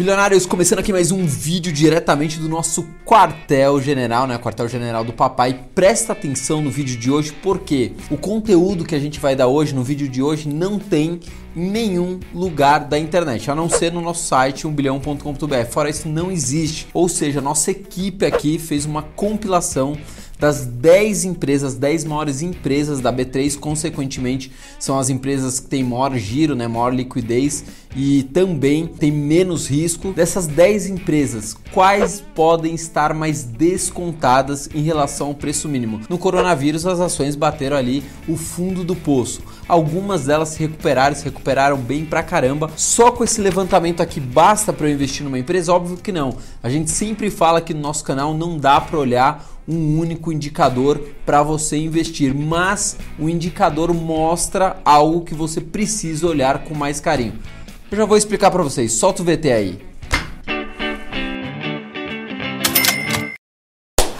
Bilionários, começando aqui mais um vídeo diretamente do nosso quartel-general, né? Quartel-general do papai. Presta atenção no vídeo de hoje, porque o conteúdo que a gente vai dar hoje, no vídeo de hoje, não tem em nenhum lugar da internet, a não ser no nosso site 1bilhão.com.br. Fora isso, não existe. Ou seja, nossa equipe aqui fez uma compilação das 10 empresas, 10 maiores empresas da B3, consequentemente, são as empresas que têm maior giro, né, maior liquidez e também tem menos risco. Dessas 10 empresas, quais podem estar mais descontadas em relação ao preço mínimo? No coronavírus, as ações bateram ali o fundo do poço. Algumas delas se recuperaram, se recuperaram bem pra caramba. Só com esse levantamento aqui basta para eu investir numa empresa? Óbvio que não. A gente sempre fala que no nosso canal não dá para olhar um único indicador para você investir, mas o indicador mostra algo que você precisa olhar com mais carinho. Eu já vou explicar para vocês. Solta o VT aí.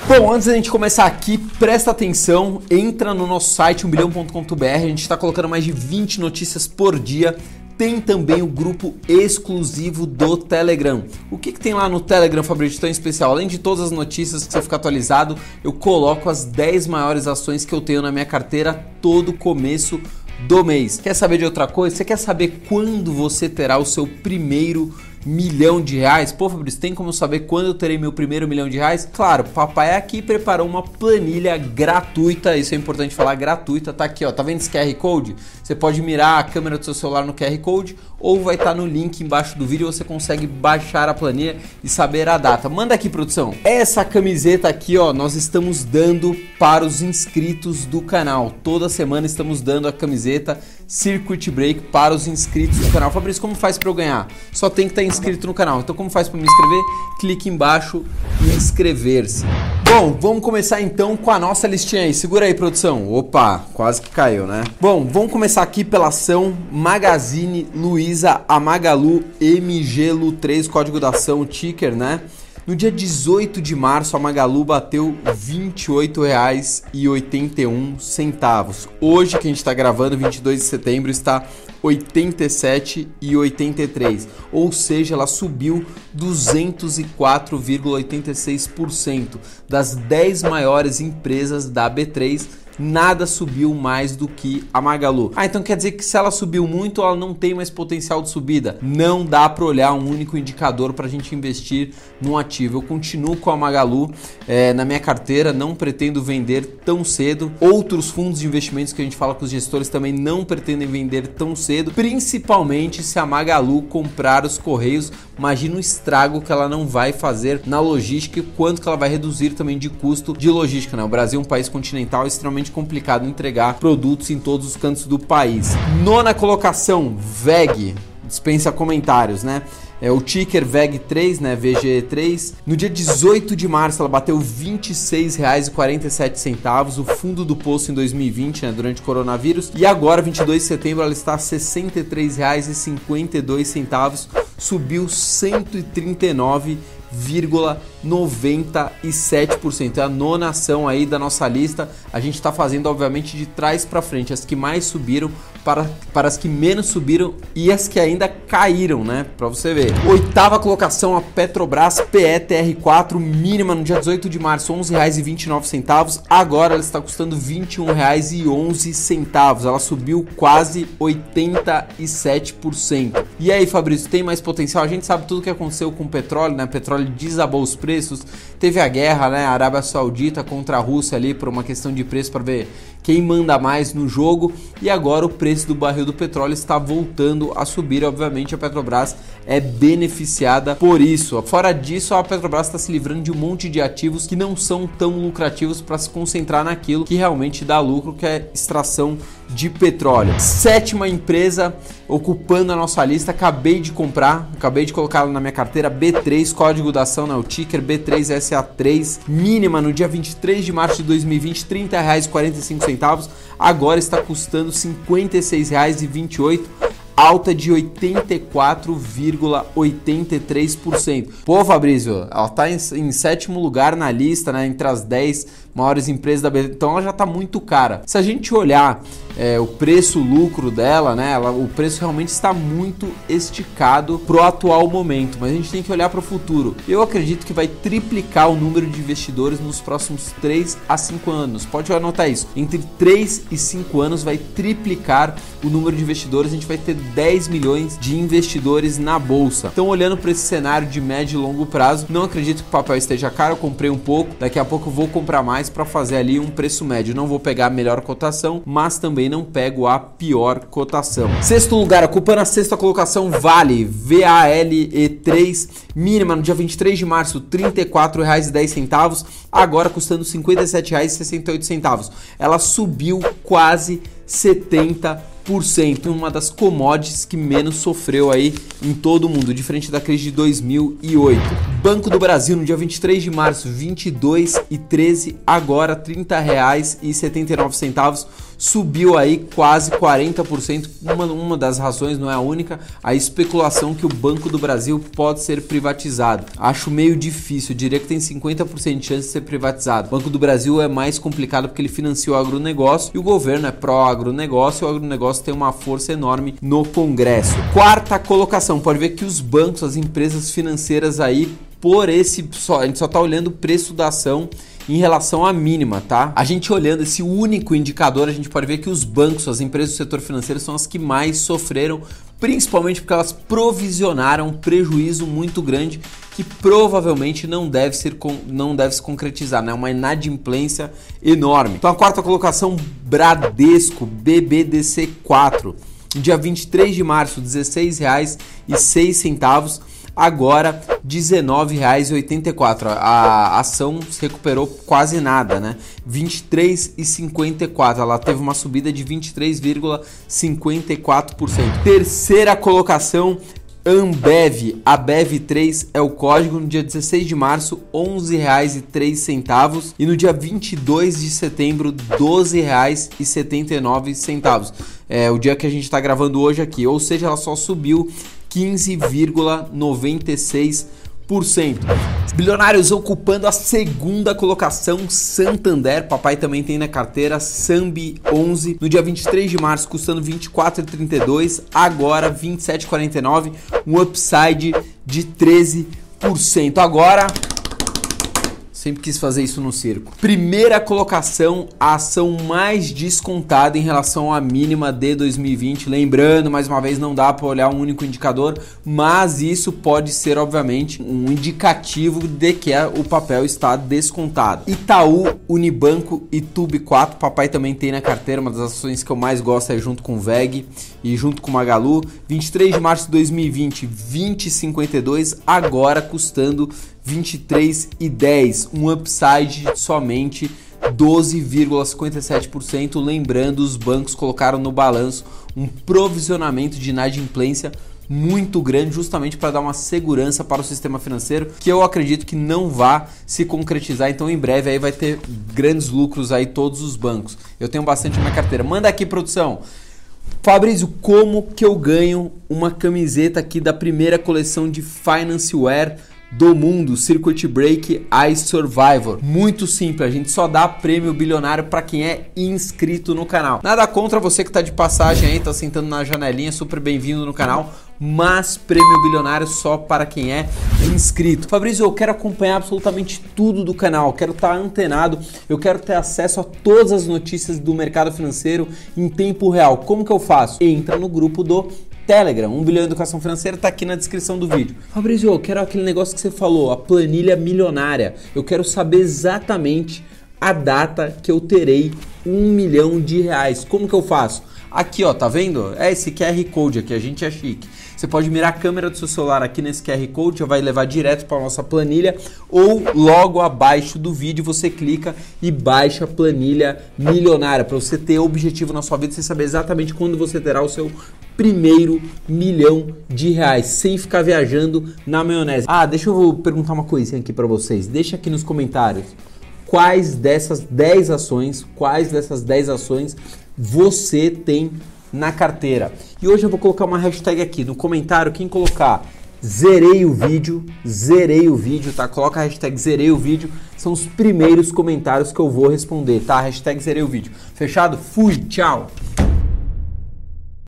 Bom, antes da gente começar aqui, presta atenção, entra no nosso site 1bilhão.com.br, a gente está colocando mais de 20 notícias por dia tem também o grupo exclusivo do Telegram. O que, que tem lá no Telegram, Fabrício, tão especial? Além de todas as notícias que você fica atualizado, eu coloco as 10 maiores ações que eu tenho na minha carteira todo começo do mês. Quer saber de outra coisa? Você quer saber quando você terá o seu primeiro milhão de reais. Pô, Fabrício, tem como saber quando eu terei meu primeiro milhão de reais? Claro, papai aqui preparou uma planilha gratuita, isso é importante falar, gratuita, tá aqui, ó, tá vendo esse QR Code? Você pode mirar a câmera do seu celular no QR Code ou vai estar tá no link embaixo do vídeo, você consegue baixar a planilha e saber a data. Manda aqui, produção. Essa camiseta aqui, ó, nós estamos dando para os inscritos do canal. Toda semana estamos dando a camiseta Circuit Break para os inscritos do canal. Fabrício, como faz para eu ganhar? Só tem que estar tá inscrito no canal. Então, como faz para me inscrever? Clique embaixo e inscrever-se. Bom, vamos começar então com a nossa listinha aí. Segura aí, produção. Opa, quase que caiu, né? Bom, vamos começar aqui pela ação Magazine Luiza Amagalu MGLU 3, código da ação, ticker, né? No dia 18 de março, a Magalu bateu R$ 28,81. Hoje, que a gente está gravando, 22 de setembro, está 87,83. Ou seja, ela subiu 204,86% das 10 maiores empresas da B3 nada subiu mais do que a Magalu. Ah, então quer dizer que se ela subiu muito, ela não tem mais potencial de subida. Não dá para olhar um único indicador para a gente investir num ativo. Eu continuo com a Magalu é, na minha carteira, não pretendo vender tão cedo. Outros fundos de investimentos que a gente fala com os gestores também não pretendem vender tão cedo, principalmente se a Magalu comprar os Correios. Imagina o estrago que ela não vai fazer na logística e quanto que ela vai reduzir também de custo de logística. Né? O Brasil é um país continental extremamente complicado entregar produtos em todos os cantos do país. Nona colocação, VEG, dispensa comentários, né? É o ticker VEG3, né, VG3. No dia 18 de março ela bateu R$ 26,47, o fundo do poço em 2020, né, durante o coronavírus. E agora, 22 de setembro, ela está R$ 63,52, subiu 139 0,97%. É a nona ação aí da nossa lista. A gente está fazendo, obviamente, de trás para frente. As que mais subiram para, para as que menos subiram e as que ainda caíram, né? Para você ver. Oitava colocação, a Petrobras PETR4, mínima no dia 18 de março, R$ 11,29. Agora ela está custando R$ 21,11. Ela subiu quase 87%. E aí, Fabrício, tem mais potencial? A gente sabe tudo o que aconteceu com o petróleo, né? O petróleo desabou os preços. Teve a guerra, né? Arábia Saudita contra a Rússia ali por uma questão de preço para ver quem manda mais no jogo. E agora o preço do barril do petróleo está voltando a subir. Obviamente, a Petrobras é beneficiada por isso. Fora disso, a Petrobras está se livrando de um monte de ativos que não são tão lucrativos para se concentrar naquilo que realmente dá lucro, que é extração de petróleo. Sétima empresa ocupando a nossa lista, acabei de comprar, acabei de colocá-la na minha carteira, B3, código da ação, né, o ticker B3SA3, mínima no dia 23 de março de 2020, R$ 30,45, agora está custando R$ 56,28 alta de 84,83%. Pô, Fabrício, ela está em, em, sétimo lugar na lista, né, entre as 10 maiores empresas da beleza. Então ela já está muito cara. Se a gente olhar é, o preço-lucro dela, né, ela, o preço realmente está muito esticado pro atual momento, mas a gente tem que olhar para o futuro. Eu acredito que vai triplicar o número de investidores nos próximos 3 a 5 anos. Pode anotar isso. Entre 3 e 5 anos vai triplicar o número de investidores, a gente vai ter 10 milhões de investidores na bolsa. Então, olhando para esse cenário de médio e longo prazo, não acredito que o papel esteja caro. Eu comprei um pouco, daqui a pouco vou comprar mais para fazer ali um preço médio. Não vou pegar a melhor cotação, mas também não pego a pior cotação. Sexto lugar, ocupando a sexta colocação, Vale VALE3, mínima no dia 23 de março, R$ 34,10, agora custando R$ 57,68. Ela subiu quase 70% uma das commodities que menos sofreu aí em todo o mundo, diferente da crise de 2008. Banco do Brasil no dia 23 de março, 22 e 13, agora R$ 30,79 subiu aí quase 40%. Uma, uma das razões, não é a única, a especulação que o Banco do Brasil pode ser privatizado. Acho meio difícil, diria que tem 50% de chance de ser privatizado. O Banco do Brasil é mais complicado porque ele financiou o agronegócio e o governo é pró-agronegócio e o agronegócio tem uma força enorme no Congresso. Quarta colocação, pode ver que os bancos, as empresas financeiras aí, por esse só, a gente só está olhando o preço da ação em relação à mínima, tá? A gente olhando esse único indicador, a gente pode ver que os bancos, as empresas do setor financeiro são as que mais sofreram, principalmente porque elas provisionaram um prejuízo muito grande que provavelmente não deve, ser, não deve se concretizar, né? Uma inadimplência enorme. Então a quarta colocação, Bradesco, BBDC4. Dia 23 de março, R$ 16,06 agora R$19,84. A ação se recuperou quase nada, né? 23,54. Ela teve uma subida de 23,54%. Terceira colocação Ambev, a Bev3 é o código no dia 16 de março, R$ 11,03 e no dia 22 de setembro, R$ 12,79. É o dia que a gente está gravando hoje aqui, ou seja, ela só subiu 15,96%. Bilionários ocupando a segunda colocação, Santander, papai também tem na carteira, Sambi 11, no dia 23 de março custando 24,32, agora 27,49, um upside de 13%. Agora Sempre quis fazer isso no circo. Primeira colocação, a ação mais descontada em relação à mínima de 2020. Lembrando, mais uma vez, não dá para olhar um único indicador, mas isso pode ser, obviamente, um indicativo de que o papel está descontado. Itaú, Unibanco e Tube 4, papai também tem na carteira, uma das ações que eu mais gosto é junto com o VEG e junto com o Magalu. 23 de março de 2020, 20,52, agora custando 23,10, um upside somente 12,57%. Lembrando, os bancos colocaram no balanço um provisionamento de inadimplência muito grande, justamente para dar uma segurança para o sistema financeiro, que eu acredito que não vá se concretizar. Então, em breve aí vai ter grandes lucros aí todos os bancos. Eu tenho bastante na minha carteira. Manda aqui, produção. Fabrício, como que eu ganho uma camiseta aqui da primeira coleção de Finance Wear do mundo, Circuit Break Ice Survivor. Muito simples, a gente só dá prêmio bilionário para quem é inscrito no canal. Nada contra você que tá de passagem aí, tá sentando na janelinha, super bem-vindo no canal mas prêmio bilionário só para quem é inscrito. Fabrício, eu quero acompanhar absolutamente tudo do canal, quero estar antenado, eu quero ter acesso a todas as notícias do mercado financeiro em tempo real. Como que eu faço? Entra no grupo do Telegram, 1 bilhão de educação financeira, tá aqui na descrição do vídeo. Fabrício, eu quero aquele negócio que você falou, a planilha milionária. Eu quero saber exatamente a data que eu terei um milhão de reais. Como que eu faço? Aqui, ó, tá vendo? É esse QR Code aqui, a gente é chique. Você pode mirar a câmera do seu celular aqui nesse QR Code, já vai levar direto para nossa planilha, ou logo abaixo do vídeo você clica e baixa a planilha milionária, para você ter objetivo na sua vida, você saber exatamente quando você terá o seu primeiro milhão de reais, sem ficar viajando na maionese. Ah, deixa eu perguntar uma coisinha aqui para vocês. Deixa aqui nos comentários quais dessas 10 ações, quais dessas 10 ações você tem na carteira. E hoje eu vou colocar uma hashtag aqui no comentário, quem colocar zerei o vídeo, zerei o vídeo, tá? Coloca a hashtag zerei o vídeo, são os primeiros comentários que eu vou responder, tá? Hashtag zerei o vídeo. Fechado? Fui, tchau!